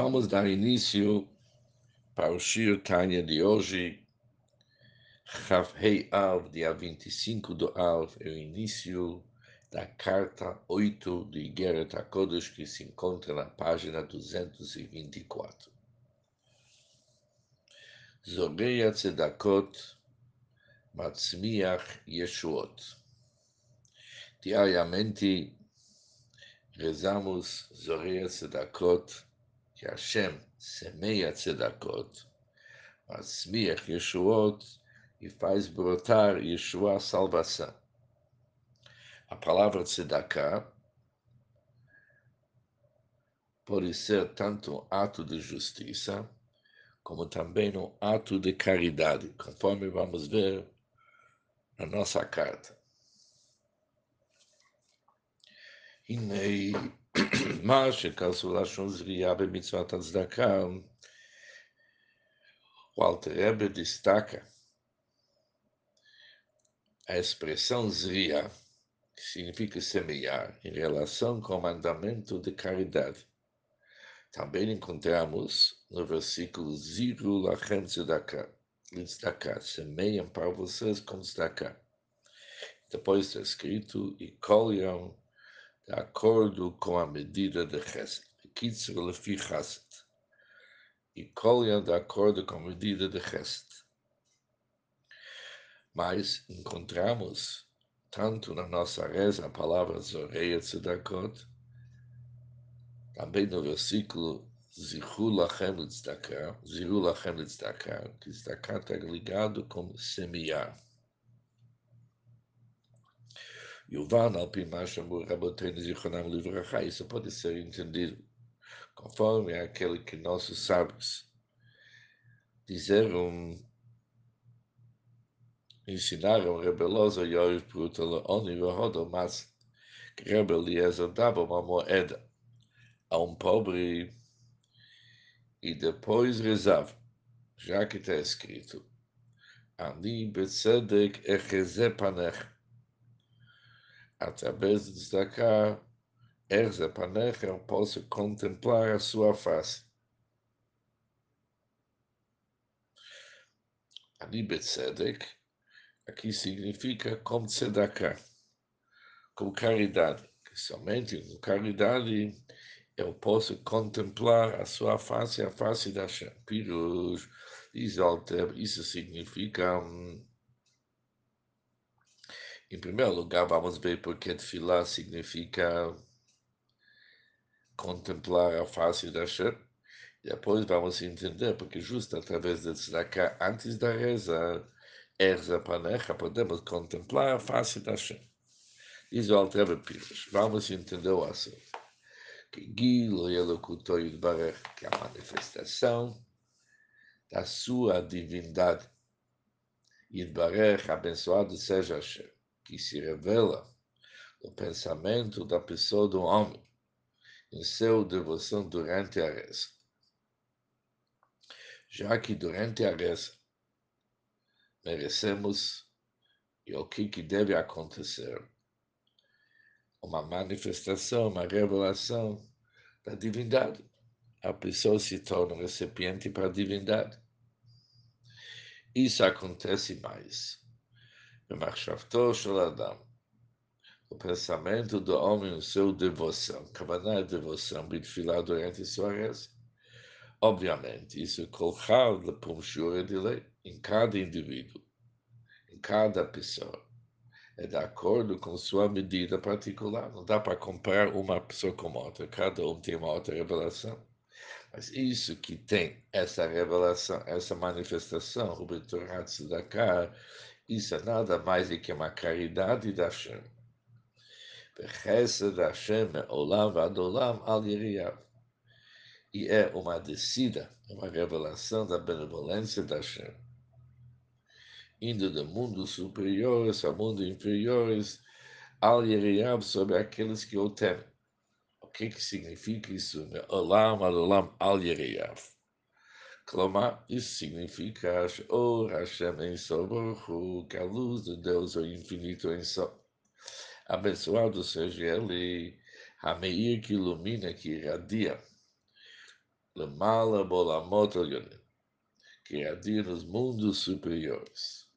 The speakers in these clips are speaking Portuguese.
Vamos dar início para o Shir Tanya de hoje, Chavhei Av, dia 25 do Av, é o início da carta 8 de Igeret HaKodesh, que se encontra na página 224. Zoreia Tzedakot Matzmiach Yeshuot. Diariamente rezamos Zoreia Tzedakot, que Hashem semeia tzedakot, asmiach yeshuot e faz brotar Yeshua salvação. A palavra tzedaká pode ser tanto um ato de justiça, como também um ato de caridade, conforme vamos ver na nossa carta. Inei מה שכנסו לשון זריעה במצוות הצדקה, o Alter Rebbe destaca a expressão zria, que significa semear, em relação com o mandamento de caridade. Também encontramos no versículo Ziru lachem tzedakah, tzedakah, semeiam para vocês com tzedakah. Depois está escrito, e colham de acordo com a medida de Chesed. Kitzer lefi Chesed. E colham de acordo com a medida de Chesed. Mas encontramos tanto na nossa reza a palavra Zoreia Tzedakot, também no versículo Zihu Lachem Tzedakah, Zihu Lachem Tzedakah, que está ligado com semear. Yuvan al Pimashamu Raboteinu Zichonam Livracha, isso pode ser entendido conforme aquele que nossos sábios disseram ensinaram rebelosa Yoiv Prutala Oni Vahodo, mas que Rebbe Eliezer dava uma moeda a um pobre e depois rezava, já que está escrito, Ani Betzedek Echeze Panech, através de destacar Erze Panech, eu posso contemplar a sua face. Ani Betzedek, aqui significa como tzedakah, com caridade, somente com caridade eu posso contemplar a sua face, a face da Hashem. Pirush, isso significa, em primeiro lugar, vamos ver porque Tefilá significa contemplar a face da Hashem. Depois vamos entender, porque justo através de tzedakah, antes da reza, Erza Panecha, podemos contemplar a face da Hashem. Diz o Altreve Pires. Vamos entender o assunto. Que Gilo Yelokuto Yudbarech, que é a manifestação da sua divindade. Yudbarech, abençoado seja Hashem, que se revela no pensamento da pessoa do homem, em seu devoção durante a reza. Já que durante a reza merecemos e o que, que deve acontecer. Uma manifestação, uma revelação da divindade. A pessoa se torna recipiente para a divindade. Isso acontece mais. O pensamento do homem, o seu devoção. Kavaná é devoção, bitfilá durante sua reza. Obviamente, isso é colocado por um de lei em cada indivíduo, em cada pessoa. É de acordo com sua medida particular. Não dá para comparar uma pessoa com outra. Cada um tem uma outra revelação. Mas isso que tem essa revelação, essa manifestação, o Betoratz da cara, isso é nada mais do que uma caridade da Hashem. Bechesed Hashem olam vadolam al yiriyav. E é uma descida, uma revelação da benevolência da Hashem indo do mundo superiores ao mundo inferiores, al Yeriab sobre aqueles que o temem. O que, que significa isso? Olam adolam al Yeriab. Clamar, isso significa O Hashem em Soborhu, que a luz de Deus é infinito em Sob. Abençoado seja ele, Hameir que ilumina, que irradia Lemala Bolamot que adia nos mundos superiores.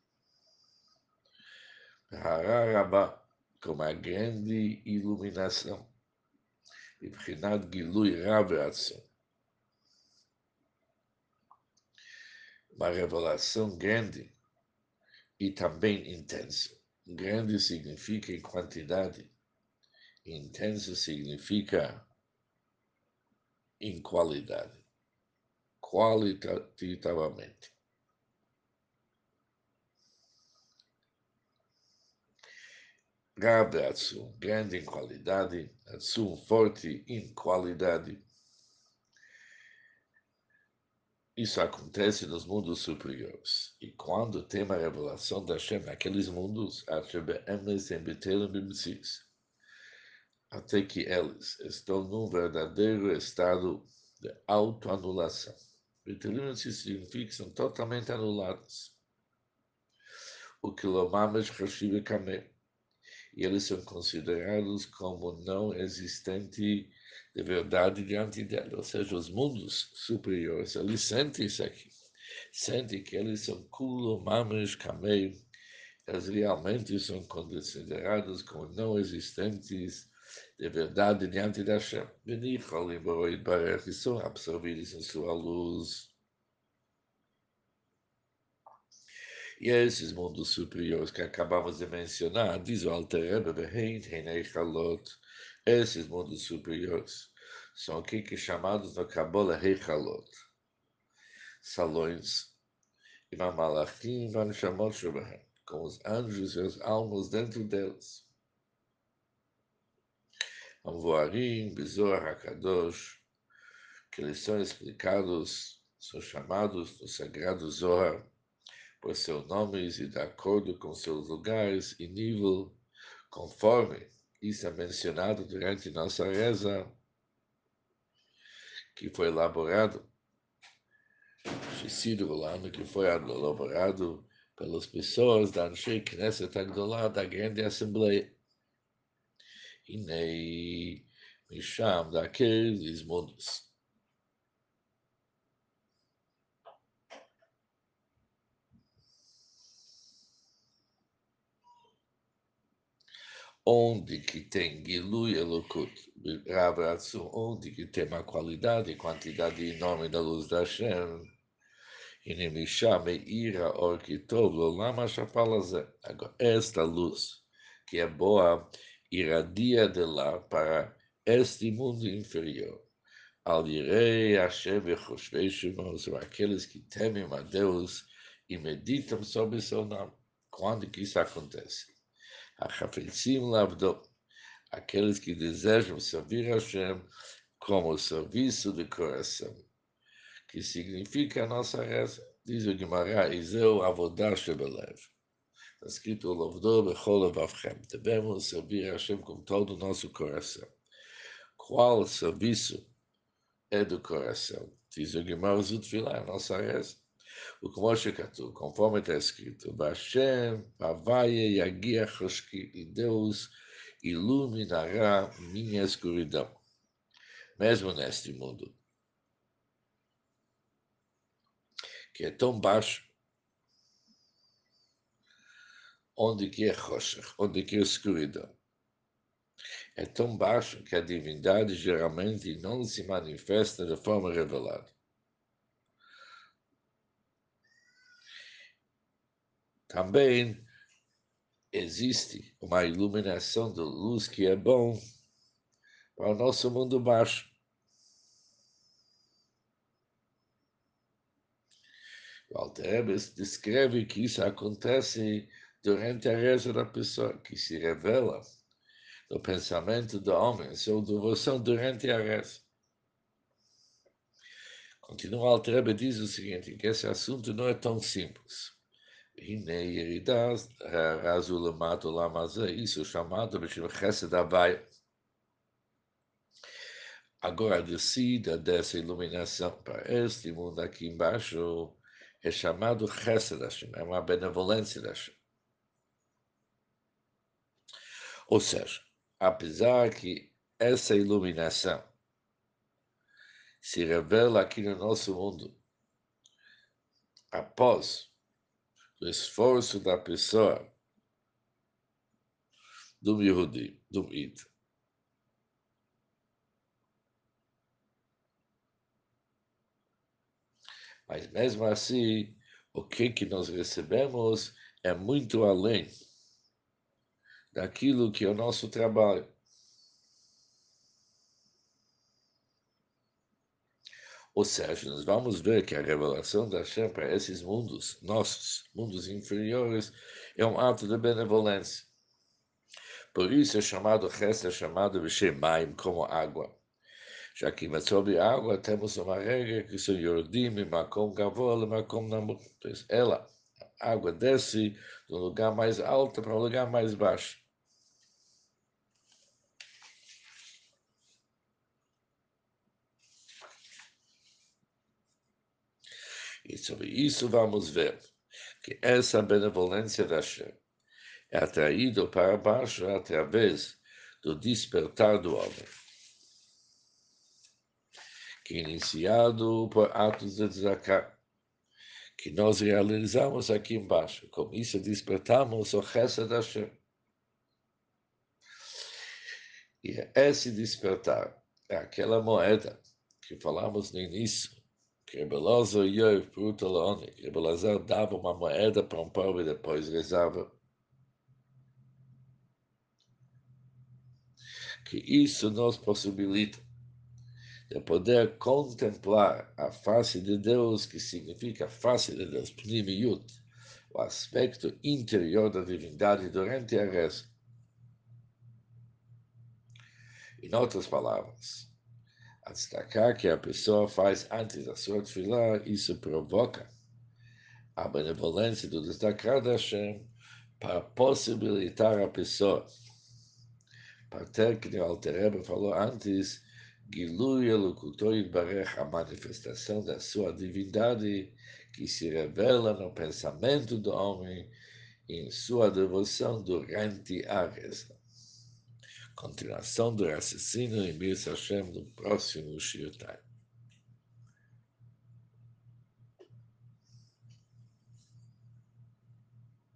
Hararabá, com uma grande iluminação, e Gilui Rabe Uma revelação grande e também intensa. Grande significa em quantidade, intenso significa em qualidade, qualitativamente. Grave Atsum, grande em qualidade, Atsum, forte em qualidade. Isso acontece nos mundos superiores. E quando tem uma revelação da Hashem naqueles mundos, até que eles estão num verdadeiro estado de autoanulação. Betelim significa que são totalmente anulados. O que Lomamas Hashiv Kameh e eles são considerados como não existente de verdade diante dela. Ou seja, os mundos superiores, eles sentem isso aqui. Sentem que eles são kulo, mames, kamei. Eles realmente são considerados como não existentes de verdade diante da Hashem. E são absorvidos em sua luz. E esses mundos superiores que acabamos de mencionar, diz o Alter Rebbe, esses mundos superiores. São aqui que chamados na Kabbalah Heichalot, salões, e Mamalachim van Shamot Shubahem, com os anjos e as almas dentro deles. Amvoarim, Bezor HaKadosh, que eles são explicados, são chamados no Sagrado Zohar, por seus nomes e de acordo com seus lugares e nível, conforme isso é mencionado durante nossa reza, que foi elaborado, o ano que foi elaborado pelas pessoas da Anshei Knesset da grande Assembleia. E nem Misham, daqueles mundos. Onde que tem Gilui Elokut, onde que tem uma qualidade e quantidade enorme da luz da Hashem, e Nemisha Meira Orkitov Lolama Shapalaze. Agora, esta luz, que é boa, irradia de lá para este mundo inferior. Al Yirei Hashem Bechoshvei Shimon, são aqueles que temem a Deus e meditam sobre seu nome. Quando que isso acontece? Achafetzim lavdo, aqueles que desejam servir Hashem como serviço de coração, que significa a nossa reza. Diz o Guimarães, Iseu Avodah Shebelev. Está escrito, Lovdo Bechol Avavchem. Devemos servir Hashem com todo o nosso coração. Qual serviço é do coração? Diz o Guimarães Utfilah, a nossa reza. O Kmoshe Katu, conforme está escrito, Bashem, Havaye, Yagia, Hoshki, e Deus iluminará minha escuridão, mesmo neste mundo, que é tão baixo, onde que é Hoshech, onde que é escuridão. É tão baixo que a divindade geralmente não se manifesta de forma revelada. Também existe uma iluminação de luz que é bom para o nosso mundo baixo. O Alterebes descreve que isso acontece durante a reza da pessoa, que se revela no pensamento do homem, sua devoção durante a reza. Continua o Alterebe diz o seguinte, que esse assunto não é tão simples. Hinei Yeridas, Azulamato Lamaza, isso chamado Bishim Chesed Abai. Agora descida dessa iluminação para este mundo aqui embaixo é chamado Chesed Hashem, é uma benevolência da Hashem. Ou seja, apesar que essa iluminação se revela aqui no nosso mundo após o esforço da pessoa do Yehudi, do Id. Mas mesmo assim, o que, que nós recebemos é muito além daquilo que é o nosso trabalho. Ou seja, nós vamos ver que a revelação da Hashem para esses mundos, nossos mundos inferiores, é um ato de benevolência. Por isso é chamado Chesed, é chamado Vishemaim, como água. Já que sobre água temos uma regra que se Yordim, Makom Gavol, Makom Namut. Ela, a água desce do lugar mais alto para o lugar mais baixo. E sobre isso vamos ver que essa benevolência da Hashem é atraída para baixo através do despertar do homem, que é iniciado por atos de tzedakah, que nós realizamos aqui embaixo. Com isso despertamos o Chesed da Hashem. E esse despertar é aquela moeda que falamos no início, que Rebelazar Yov Pruta Leone, que Rebelazar dava uma moeda para um pobre e depois rezava. Que isso nos possibilita de poder contemplar a face de Deus, que significa a face de Deus, Pnimiyut, o aspecto interior da divindade durante a reza. Em outras palavras, a destacar que a pessoa faz antes da sua tefilá, isso provoca a benevolência do destacar da Hashem para possibilitar a pessoa, para ter, que o Altereba falou antes, Gilui Elocutor Barech, a manifestação da sua divindade que se revela no pensamento do homem em sua devoção durante a reza. Continuação do raciocínio em Bis Hashem no próximo Shiotai.